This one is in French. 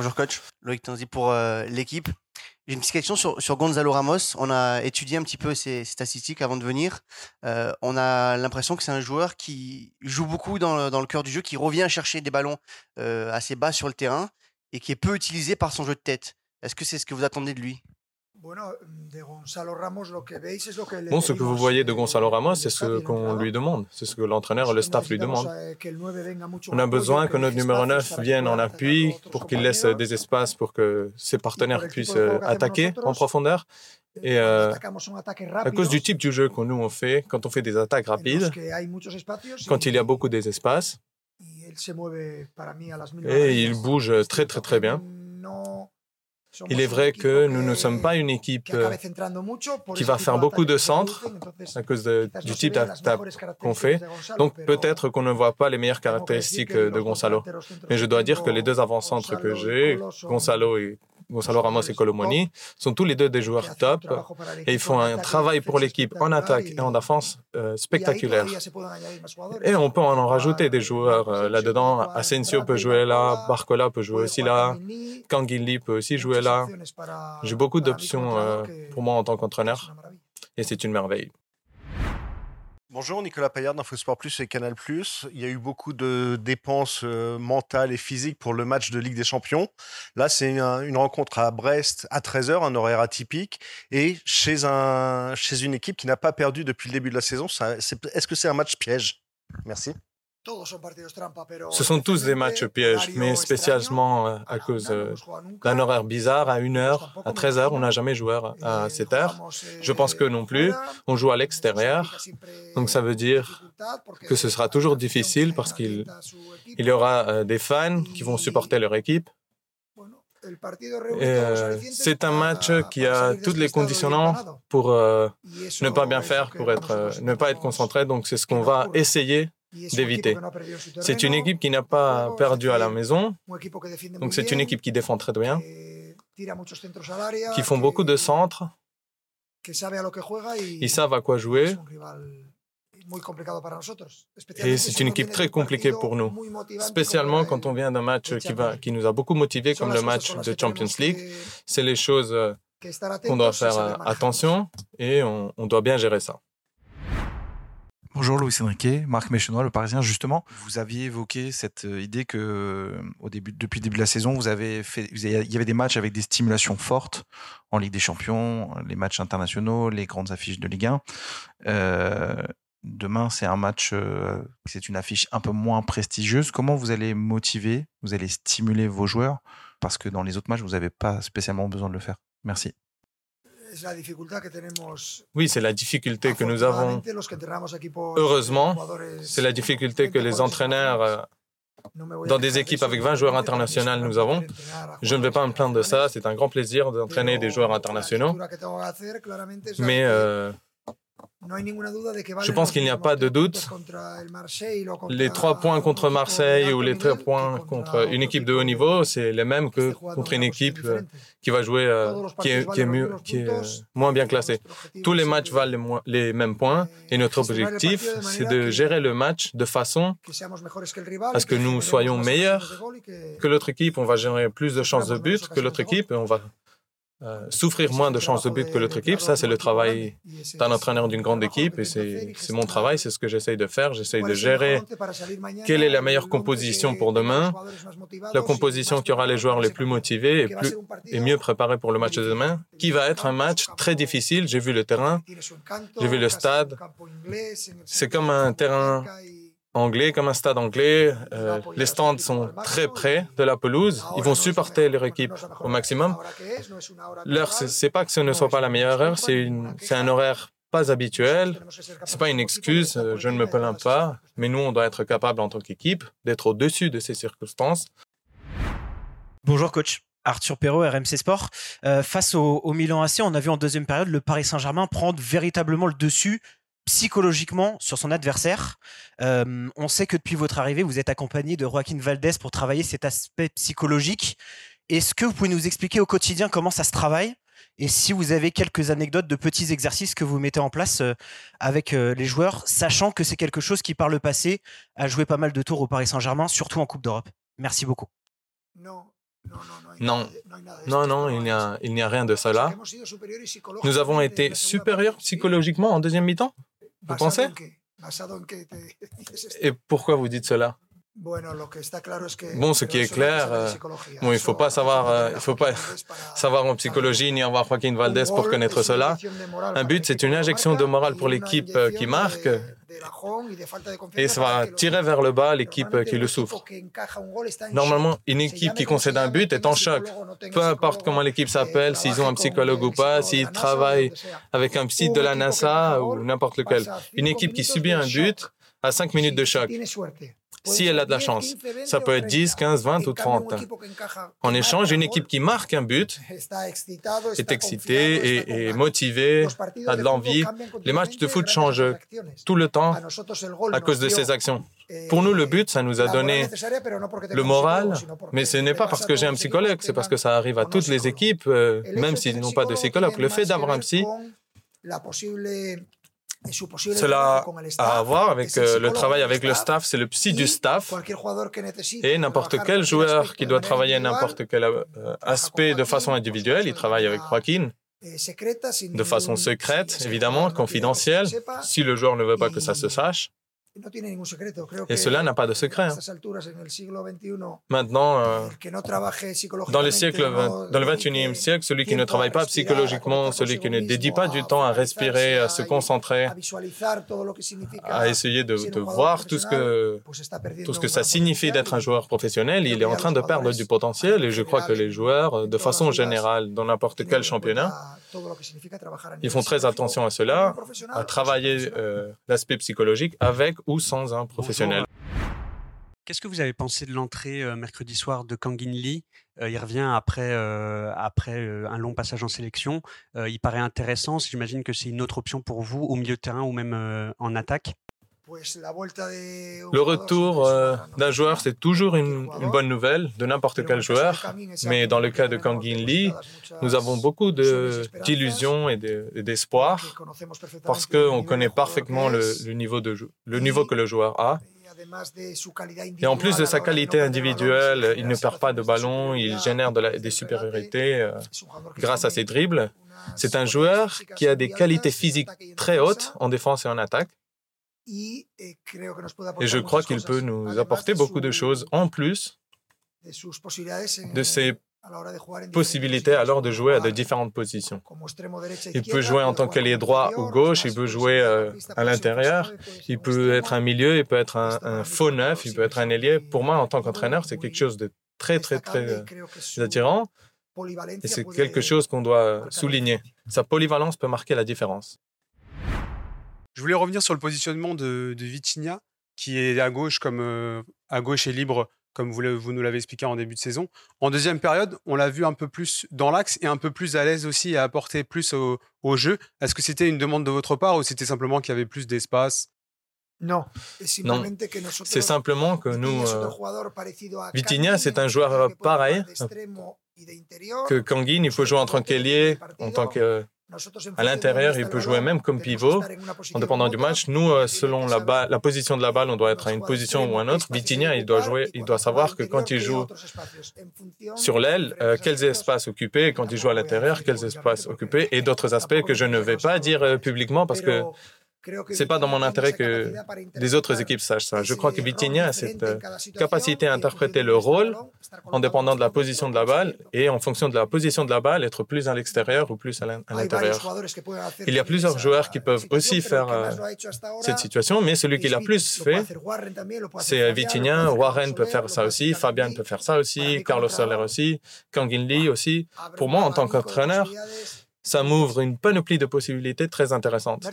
Bonjour coach, Loïc Tanzi pour euh, l'équipe. J'ai une petite question sur, Gonzalo Ramos. On a étudié un petit peu ses, statistiques avant de venir. Euh, on a l'impression que c'est un joueur qui joue beaucoup dans le, dans le, cœur du jeu, qui revient chercher des ballons euh, assez bas sur le terrain et qui est peu utilisé par son jeu de tête. Est-ce que c'est ce que vous attendez de lui? Bon, ce que vous voyez de Gonzalo Ramos, c'est ce qu'on lui demande, c'est ce que l'entraîneur et le staff lui demandent. On a besoin que notre numéro 9 vienne en appui pour qu'il laisse des espaces pour que ses partenaires puissent attaquer en profondeur. Et euh, à cause du type du jeu que nous on fait, quand on fait des attaques rapides, quand il y a beaucoup d'espace, et il bouge très très très bien. Il est vrai que nous ne sommes pas une équipe euh, qui va faire beaucoup de centres à cause du type d'attaque qu'on fait. Donc peut-être qu'on ne voit pas les meilleures caractéristiques de Gonzalo. Mais je dois dire que les deux avant-centres que j'ai, Gonzalo et Gonzalo Ramos et Colomoni, sont tous les deux des joueurs top et ils font un travail pour l'équipe en attaque et en défense euh, spectaculaire. Et on peut en rajouter des joueurs euh, là-dedans. Asensio peut jouer là, Barcola peut jouer aussi là, Canguilli peut aussi jouer là. J'ai beaucoup d'options euh, pour moi en tant qu'entraîneur et c'est une merveille. Bonjour, Nicolas Payard d'InfoSport Plus et Canal Plus. Il y a eu beaucoup de dépenses euh, mentales et physiques pour le match de Ligue des Champions. Là, c'est une rencontre à Brest à 13h, un horaire atypique, et chez, un, chez une équipe qui n'a pas perdu depuis le début de la saison. Est-ce que c'est un match piège? Merci. Ce sont tous des matchs pièges, mais spécialement euh, à cause euh, d'un horaire bizarre à 1h, à 13h. On n'a jamais joué à cette heure. Je pense que non plus. On joue à l'extérieur. Donc ça veut dire que ce sera toujours difficile parce qu'il il y aura euh, des fans qui vont supporter leur équipe. c'est un match qui a toutes les conditions pour ne pas bien faire, pour être, ne pas être concentré. Donc c'est ce qu'on va essayer d'éviter. C'est une équipe qui n'a pas perdu à la maison, donc c'est une équipe qui défend très bien, qui font beaucoup de centres, ils savent à quoi jouer. Et c'est une équipe très compliquée pour nous, spécialement quand on vient d'un match qui, va, qui nous a beaucoup motivés, comme le match de Champions League. C'est les choses qu'on doit faire attention et on doit bien gérer ça. Bonjour Louis Henriquet, Marc Méchenois, le Parisien. Justement, vous aviez évoqué cette euh, idée que euh, au début, depuis le début de la saison, vous avez fait, il y avait des matchs avec des stimulations fortes en Ligue des Champions, les matchs internationaux, les grandes affiches de Ligue 1. Euh, demain, c'est un match, c'est une affiche un peu moins prestigieuse. Comment vous allez motiver, vous allez stimuler vos joueurs? Parce que dans les autres matchs, vous n'avez pas spécialement besoin de le faire. Merci. Oui, c'est la difficulté que nous avons. Heureusement, c'est la difficulté que les entraîneurs euh, dans des équipes avec 20 joueurs internationaux nous avons. Je ne vais pas me plaindre de ça, c'est un grand plaisir d'entraîner des joueurs internationaux. Mais euh, je pense qu'il n'y a pas de doute. Les trois points contre Marseille ou les trois points contre une équipe de haut niveau, c'est les mêmes que contre une équipe euh, qui va jouer, euh, qui est, mieux, qui est moins bien classée. Tous les matchs valent les, mêmes points et notre objectif, c'est de gérer le match de façon à ce que nous soyons meilleurs que l'autre équipe. On va générer plus de chances de but que l'autre équipe et on va euh, souffrir moins de chances de but que l'autre équipe, ça c'est le travail d'un entraîneur d'une grande équipe et c'est mon travail, c'est ce que j'essaye de faire. J'essaye de gérer quelle est la meilleure composition pour demain, la composition qui aura les joueurs les plus motivés et, plus, et mieux préparés pour le match de demain, qui va être un match très difficile. J'ai vu le terrain, j'ai vu le stade. C'est comme un terrain anglais, comme un stade anglais. Euh, les stands sont très près de la pelouse. Ils vont supporter leur équipe au maximum. L'heure, c'est pas que ce ne soit pas la meilleure heure, c'est un horaire pas habituel. C'est pas une excuse, euh, je ne me plains pas, mais nous, on doit être capable en tant qu'équipe d'être au-dessus de ces circonstances. Bonjour coach. Arthur Perrault, RMC Sport. Euh, face au, au Milan AC, on a vu en deuxième période le Paris Saint-Germain prendre véritablement le dessus psychologiquement sur son adversaire. Euh, on sait que depuis votre arrivée, vous êtes accompagné de Joaquin Valdez pour travailler cet aspect psychologique. Est-ce que vous pouvez nous expliquer au quotidien comment ça se travaille? Et si vous avez quelques anecdotes de petits exercices que vous mettez en place euh, avec euh, les joueurs, sachant que c'est quelque chose qui, par le passé, a joué pas mal de tours au Paris Saint-Germain, surtout en Coupe d'Europe. Merci beaucoup. Non, non, non, il n'y a, il n'y a rien de cela. Nous avons été supérieurs psychologiquement en deuxième mi-temps? Vous pensez Et pourquoi vous dites cela? Bon, ce qui est clair, euh, bon, il ne faut pas savoir, euh, il faut pas savoir en psychologie ni avoir Joaquin Valdez pour connaître cela. Un but, c'est une injection de morale pour l'équipe euh, qui marque et ça va tirer vers le bas l'équipe qui le souffre. Normalement, une équipe qui concède un but est en choc. Peu importe comment l'équipe s'appelle, s'ils ont un psychologue ou pas, s'ils travaillent avec un psy de la NASA ou n'importe lequel. Une équipe qui subit un but a cinq minutes de choc si elle a de la chance. Ça peut être 10, 15, 20 ou 30. En échange, une équipe qui marque un but est excitée et, motivée, a de l'envie. Les matchs de foot changent tout le temps à cause de ces actions. Pour nous, le but, ça nous a donné le moral, mais ce n'est pas parce que j'ai un psychologue, c'est parce que ça arrive à toutes les équipes, euh, même s'ils n'ont pas de psychologue. Le fait d'avoir un psy, cela a à voir avec euh, le travail avec le staff, c'est le psy du staff. Et n'importe quel joueur qui doit travailler n'importe quel euh, aspect de façon individuelle, il travaille avec Joaquin eh, de façon secrète, évidemment, confidentielle, si le joueur ne veut pas que ça se sache. Et cela n'a pas de secret. Hein. Maintenant, euh, dans le siècle, dans le 21e siècle, celui qui ne travaille pas psychologiquement, celui qui ne dédie pas du temps à respirer, à se concentrer, à essayer de, voir tout ce que tout ce que ça signifie d'être un joueur professionnel, il est en train de perdre du potentiel. Et je crois que les joueurs, de façon générale, dans n'importe quel championnat, ils font très attention à cela, à travailler euh, l'aspect psychologique avec ou sans un professionnel. Qu'est-ce que vous avez pensé de l'entrée euh, mercredi soir de Kangin Lee? Euh, Il revient après, après un long passage en sélection. il paraît intéressant. J'imagine que c'est une autre option pour vous au milieu de terrain ou même en attaque? Le retour euh, d'un joueur, c'est toujours une, bonne nouvelle de n'importe quel joueur, mais dans le cas de Kangin Lee, nous avons beaucoup d'illusions et d'espoir parce qu'on connaît parfaitement le, niveau de, le niveau que le joueur a. Et en plus de sa qualité individuelle, il ne perd pas de ballon, il génère de des supériorités euh, grâce à ses dribbles. C'est un joueur qui a des qualités physiques très hautes en défense et en attaque. Eh, et je crois qu'il peut nous apporter beaucoup de choses en plus de ses possibilités alors de jouer à de différentes positions. Il peut jouer en tant qu'ailier droit ou gauche, il peut jouer euh, à l'intérieur, il peut être un milieu, il peut être un, faux neuf, il peut être un ailier. Pour moi, en tant qu'entraîneur, c'est quelque chose de très, très, très euh, attirant et c'est quelque chose qu'on doit souligner. Sa polyvalence peut marquer la différence. Je voulais revenir sur le positionnement de, de qui est à gauche comme euh, à gauche et libre, comme vous, vous nous l'avez expliqué en début de saison. En deuxième période, on l'a vu un peu plus dans l'axe et un peu plus à l'aise aussi à apporter plus au, jeu. Est-ce que c'était une demande de votre part ou c'était simplement qu'il y avait plus d'espace? Non, c'est simplement que nous, euh, c'est un joueur pareil que Kangin, il faut jouer en tant qu'ailier, en tant que à l'intérieur, il peut jouer même comme pivot, en dépendant du match. Nous, euh, selon la, la position de la balle, on doit être à une position ou à une autre. Vitinha, il doit jouer, il doit savoir que quand il joue sur l'aile, euh, quels espaces occuper, quand il joue à l'intérieur, quels espaces occuper, et d'autres aspects que je ne vais pas dire euh, publiquement parce que c'est pas dans mon intérêt que les autres équipes sachent ça. Je crois que Vitinha a cette euh, capacité à interpréter le rôle en dépendant de la position de la balle et en fonction de la position de la balle, être plus à l'extérieur ou plus à l'intérieur. Il y a plusieurs joueurs qui peuvent aussi faire euh, cette situation, mais celui qui l'a plus fait, c'est Vitinha. Warren peut faire ça aussi, Fabian peut faire ça aussi, Carlos Soler aussi, Kangin Lee aussi. Pour moi, en tant qu'entraîneur, ça m'ouvre une panoplie de possibilités très intéressantes.